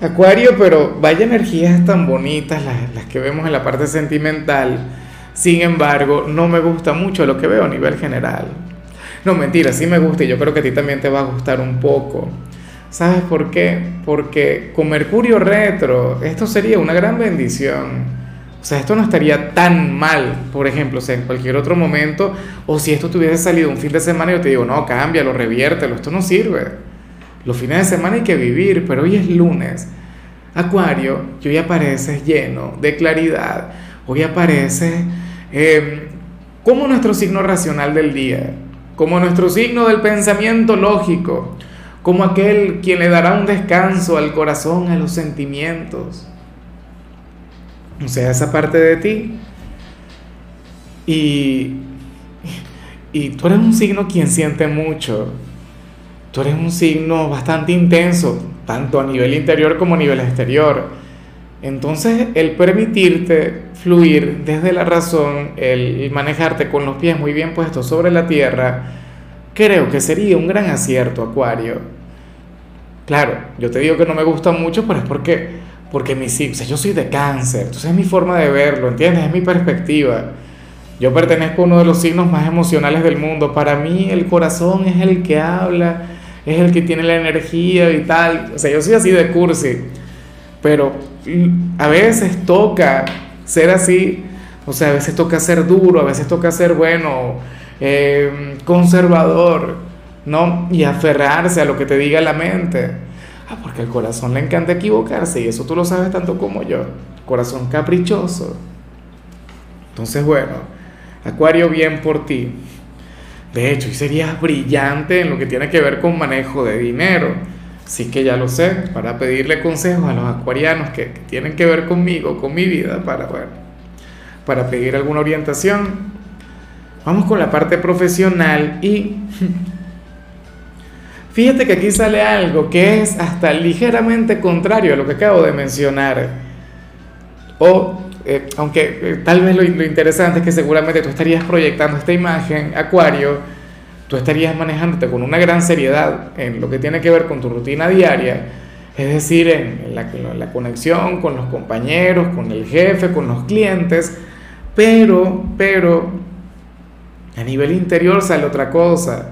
Acuario, pero vaya energías tan bonitas las, que vemos en la parte sentimental. Sin embargo, no me gusta mucho lo que veo a nivel general. No, mentira, sí me gusta y yo creo que a ti también te va a gustar un poco. ¿Sabes por qué? Porque con Mercurio retro esto sería una gran bendición. O sea, esto no estaría tan mal, por ejemplo, o sea, en cualquier otro momento, o si esto tuviese salido un fin de semana yo te digo, no, cámbialo, reviértelo, esto no sirve. Los fines de semana hay que vivir, pero hoy es lunes. Acuario, y hoy apareces lleno de claridad. Hoy aparece em, como nuestro signo racional del día, como nuestro signo del pensamiento lógico, como aquel quien le dará un descanso al corazón, a los sentimientos. O sea, esa parte de ti. Y, y tú eres un signo quien siente mucho tú eres un signo bastante intenso, tanto a nivel interior como a nivel exterior. Entonces, el permitirte fluir desde la razón, el manejarte con los pies muy bien puestos sobre la tierra, creo que sería un gran acierto, Acuario. Claro, yo te digo que no me gusta mucho, pero es porque, porque mi, o sea, yo soy de cáncer, entonces es mi forma de verlo, ¿entiendes? Es mi perspectiva. Yo pertenezco a uno de los signos más emocionales del mundo. Para mí el corazón es el que habla es el que tiene la energía y tal. O sea, yo soy así de cursi, pero a veces toca ser así, o sea, a veces toca ser duro, a veces toca ser bueno, eh, conservador, ¿no? Y aferrarse a lo que te diga la mente. Ah, porque al corazón le encanta equivocarse y eso tú lo sabes tanto como yo. Corazón caprichoso. Entonces, bueno, Acuario, bien por ti. De hecho, y serías brillante en lo que tiene que ver con manejo de dinero. Sí que ya lo sé, para pedirle consejos a los acuarianos que, tienen que ver conmigo, con mi vida, para, bueno, para pedir alguna orientación. Vamos con la parte profesional y fíjate que aquí sale algo que es hasta ligeramente contrario a lo que acabo de mencionar. O, eh, aunque eh, tal vez lo, interesante es que seguramente tú estarías proyectando esta imagen, Acuario, tú estarías manejándote con una gran seriedad en lo que tiene que ver con tu rutina diaria, es decir, en la, conexión con los compañeros, con el jefe, con los clientes, pero, pero, a nivel interior sale otra cosa.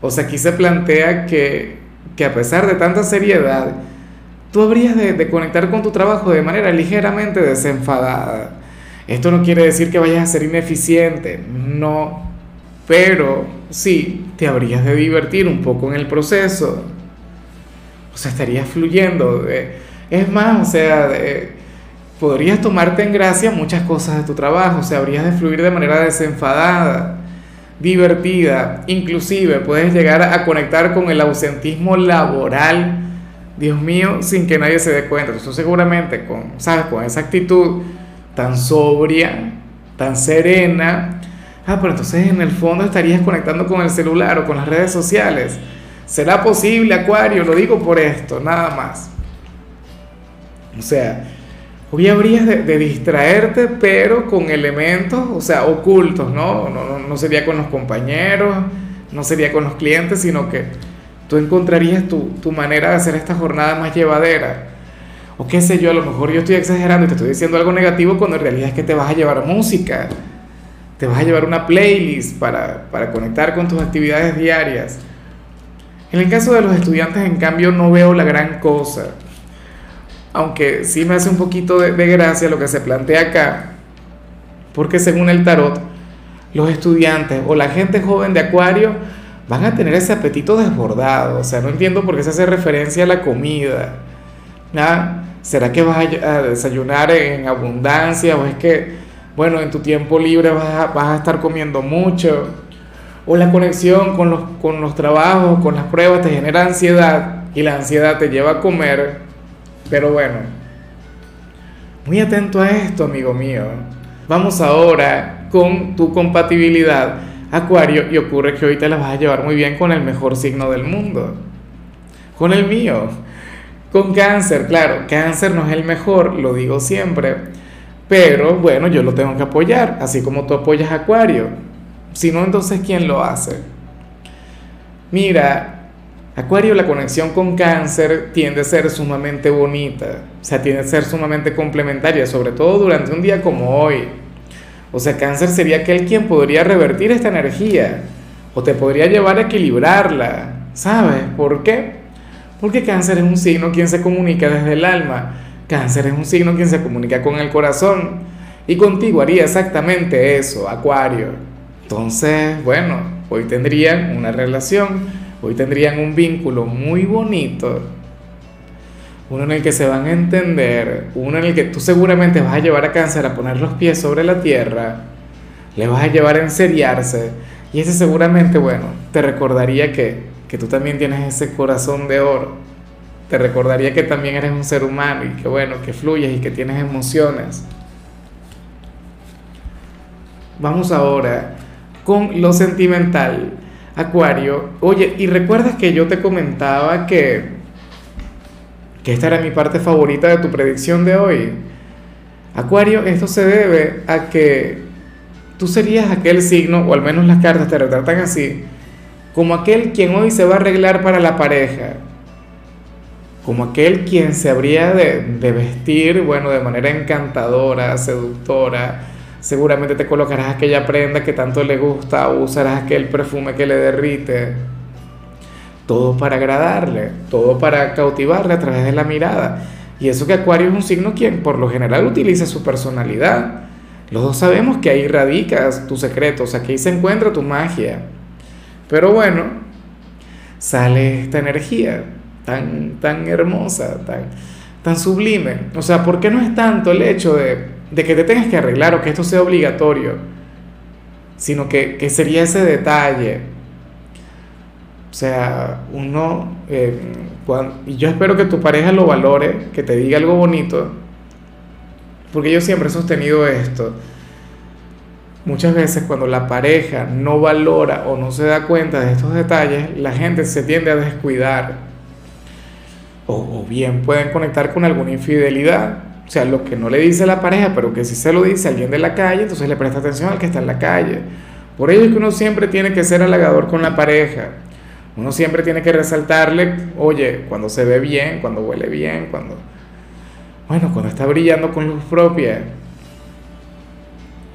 O sea, aquí se plantea que, que a pesar de tanta seriedad, tú habrías de, conectar con tu trabajo de manera ligeramente desenfadada. Esto no quiere decir que vayas a ser ineficiente, no, pero sí, te habrías de divertir un poco en el proceso. O sea, estarías fluyendo. es más, o sea, podrías tomarte en gracia muchas cosas de tu trabajo. O sea, habrías de fluir de manera desenfadada, divertida. Inclusive puedes llegar a conectar con el ausentismo laboral. Dios mío, sin que nadie se dé cuenta. Entonces seguramente con, ¿sabes? Con esa actitud tan sobria, tan serena, Ah, pero entonces en el fondo estarías conectando con el celular o con las redes sociales. ¿Será posible, Acuario? Lo digo por esto, nada más. O sea, hoy habrías de, distraerte, pero con elementos, o sea, ocultos, ¿no? No, no sería con los compañeros, no sería con los clientes, sino que tú encontrarías tu, tu manera de hacer esta jornada más llevadera. O qué sé yo, a lo mejor yo estoy exagerando y te estoy diciendo algo negativo cuando en realidad es que te vas a llevar música te vas a llevar una playlist para, conectar con tus actividades diarias. En el caso de los estudiantes, en cambio, no veo la gran cosa. Aunque sí me hace un poquito de, gracia lo que se plantea acá, porque según el tarot, los estudiantes o la gente joven de Acuario van a tener ese apetito desbordado. O sea, no entiendo por qué se hace referencia a la comida. ¿Será que vas a desayunar en abundancia o es que bueno, en tu tiempo libre vas a, estar comiendo mucho, o la conexión con los, con los trabajos, con las pruebas te genera ansiedad y la ansiedad te lleva a comer, pero bueno, Muy atento a esto, amigo mío. Vamos ahora con tu compatibilidad, Acuario, y ocurre que hoy te la vas a llevar muy bien con el mejor signo del mundo. Con el mío. Con cáncer, claro, cáncer no es el mejor, lo digo siempre. Pero bueno, yo lo tengo que apoyar, así como tú apoyas a Acuario. Si no, entonces ¿quién lo hace? Mira, Acuario, la conexión con cáncer tiende a ser sumamente bonita, o sea, tiende a ser sumamente complementaria, sobre todo durante un día como hoy. O sea, cáncer sería aquel quien podría revertir esta energía o te podría llevar a equilibrarla, ¿sabes? ¿Por qué? Porque cáncer es un signo quien se comunica desde el alma, cáncer es un signo quien se comunica con el corazón y contigo haría exactamente eso, Acuario. Entonces, bueno, hoy tendrían una relación hoy tendrían un vínculo muy bonito, uno en el que se van a entender, uno en el que tú seguramente vas a llevar a cáncer a poner los pies sobre la tierra, le vas a llevar a enseriarse, y ese seguramente, bueno, te recordaría que, que tú también tienes ese corazón de oro, te recordaría que también eres un ser humano y que bueno, que fluyes y que tienes emociones. Vamos ahora con lo sentimental. Acuario, oye, y recuerdas que yo te comentaba que, que esta era mi parte favorita de tu predicción de hoy. Acuario, esto se debe a que tú serías aquel signo, o al menos las cartas te retratan así, como aquel quien hoy se va a arreglar para la pareja, como aquel quien se habría de, de vestir, bueno, de manera encantadora, seductora, seguramente te colocarás aquella prenda que tanto le gusta usarás aquel perfume que le derrite. Todo para agradarle, todo para cautivarle a través de la mirada. Y eso que Acuario es un signo quien por lo general utiliza su personalidad. Los dos sabemos que ahí radicas tus secretos, aquí se encuentra tu magia. Pero bueno, sale esta energía tan, tan hermosa, tan, tan sublime. O sea, ¿por qué no es tanto el hecho de de que te tengas que arreglar o que esto sea obligatorio, sino que, sería ese detalle. O sea, uno, eh, y yo espero que tu pareja lo valore, que te diga algo bonito, porque yo siempre he sostenido esto. Muchas veces cuando la pareja no valora o no se da cuenta de estos detalles, la gente se tiende a descuidar. O, o bien pueden conectar con alguna infidelidad o sea, lo que no le dice la pareja, pero que si se lo dice alguien de la calle, entonces le presta atención al que está en la calle. Por ello es que uno siempre tiene que ser halagador con la pareja. Uno siempre tiene que resaltarle, oye, cuando se ve bien, cuando huele bien, cuando... Bueno, cuando está brillando con luz propia.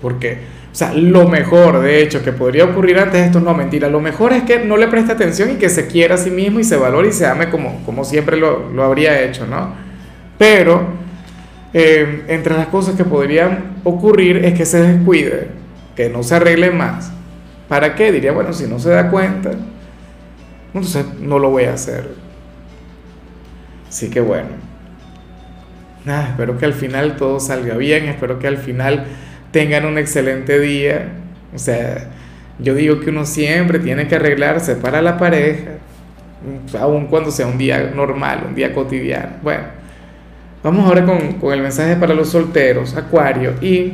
Porque, o sea, lo mejor, de hecho, que podría ocurrir antes de esto, no, mentira, lo mejor es que no le preste atención y que se quiera a sí mismo y se valore y se ame como, como siempre lo, lo habría hecho, ¿no? Pero eh, entre las cosas que podrían ocurrir es que se descuide, que no se arregle más. ¿Para qué? Diría, bueno, si no se da cuenta, entonces no lo voy a hacer. Así que bueno, nada, espero que al final todo salga bien, espero que al final tengan un excelente día. O sea, yo digo que uno siempre tiene que arreglarse para la pareja, aun cuando sea un día normal, un día cotidiano. Bueno. Vamos ahora con, el mensaje para los solteros, Acuario. Y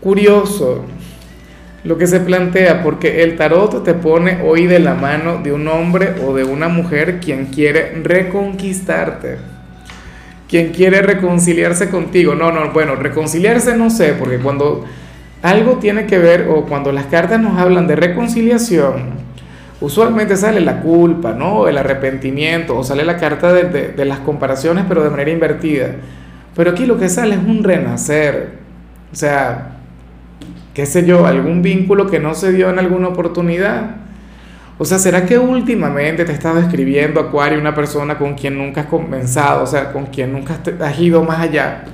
curioso lo que se plantea, porque el tarot te pone hoy de la mano de un hombre o de una mujer quien quiere reconquistarte, quien quiere reconciliarse contigo. No, no, bueno, reconciliarse no sé, porque cuando algo tiene que ver o cuando las cartas nos hablan de reconciliación, usualmente sale la culpa, ¿no? El arrepentimiento, o sale la carta de, las comparaciones, pero de manera invertida. Pero aquí lo que sale es un renacer. O sea, qué sé yo, algún vínculo que no se dio en alguna oportunidad. O sea, ¿será que últimamente te ha estado escribiendo, Acuario, una persona con quien nunca has comenzado, o sea, con quien nunca has ido más allá?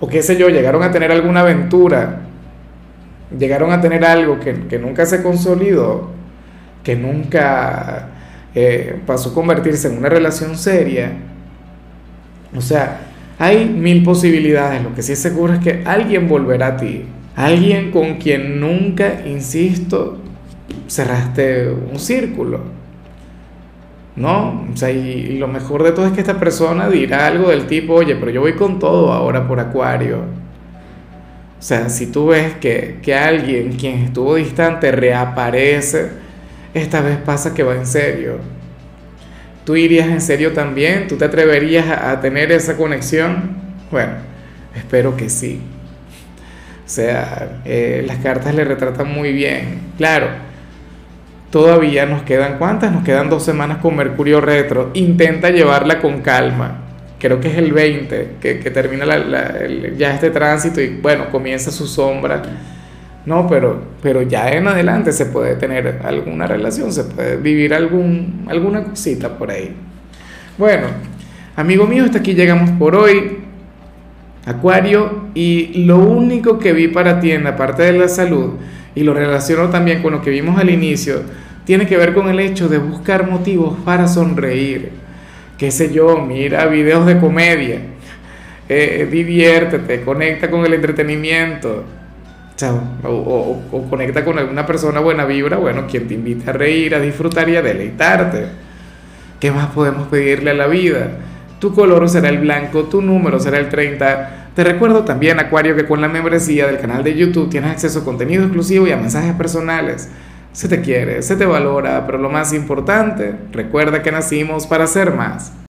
O qué sé yo, llegaron a tener alguna aventura, llegaron a tener algo que, que nunca se consolidó que nunca eh, pasó a convertirse en una relación seria. O sea, hay mil posibilidades. Lo que sí es seguro es que alguien volverá a ti. Alguien con quien nunca, insisto, cerraste un círculo. ¿no? O sea, y, lo mejor de todo es que esta persona dirá algo del tipo, oye, pero yo voy con todo ahora por Acuario. O sea, si tú ves que, que alguien quien estuvo distante reaparece, esta vez pasa que va en serio. ¿Tú irías en serio también? ¿Tú te atreverías a, tener esa conexión? Bueno, espero que sí. O sea, eh, las cartas le retratan muy bien. Claro, todavía nos quedan, ¿cuántas? Nos quedan dos semanas con Mercurio retro. Intenta llevarla con calma. Creo que es el 20 que, termina ya este tránsito y bueno, comienza su sombra. No, pero, pero ya en adelante se puede tener alguna relación, se puede vivir algún, alguna cosita por ahí. Bueno, amigo mío, hasta aquí llegamos por hoy. Acuario, y lo único que vi para ti en la parte de la salud, y lo relaciono también con lo que vimos al inicio, tiene que ver con el hecho de buscar motivos para sonreír. Qué sé yo, mira videos de comedia, eh, diviértete, conecta con el entretenimiento. O, o, conecta con alguna persona buena vibra, bueno, quien te invita a reír, a disfrutar y a deleitarte. ¿Qué más podemos pedirle a la vida? Tu color será el blanco, tu número será el 30. Te recuerdo también, Acuario, que con la membresía del canal de YouTube tienes acceso a contenido exclusivo y a mensajes personales se te quiere, se te valora, pero lo más importante, recuerda que nacimos para ser más.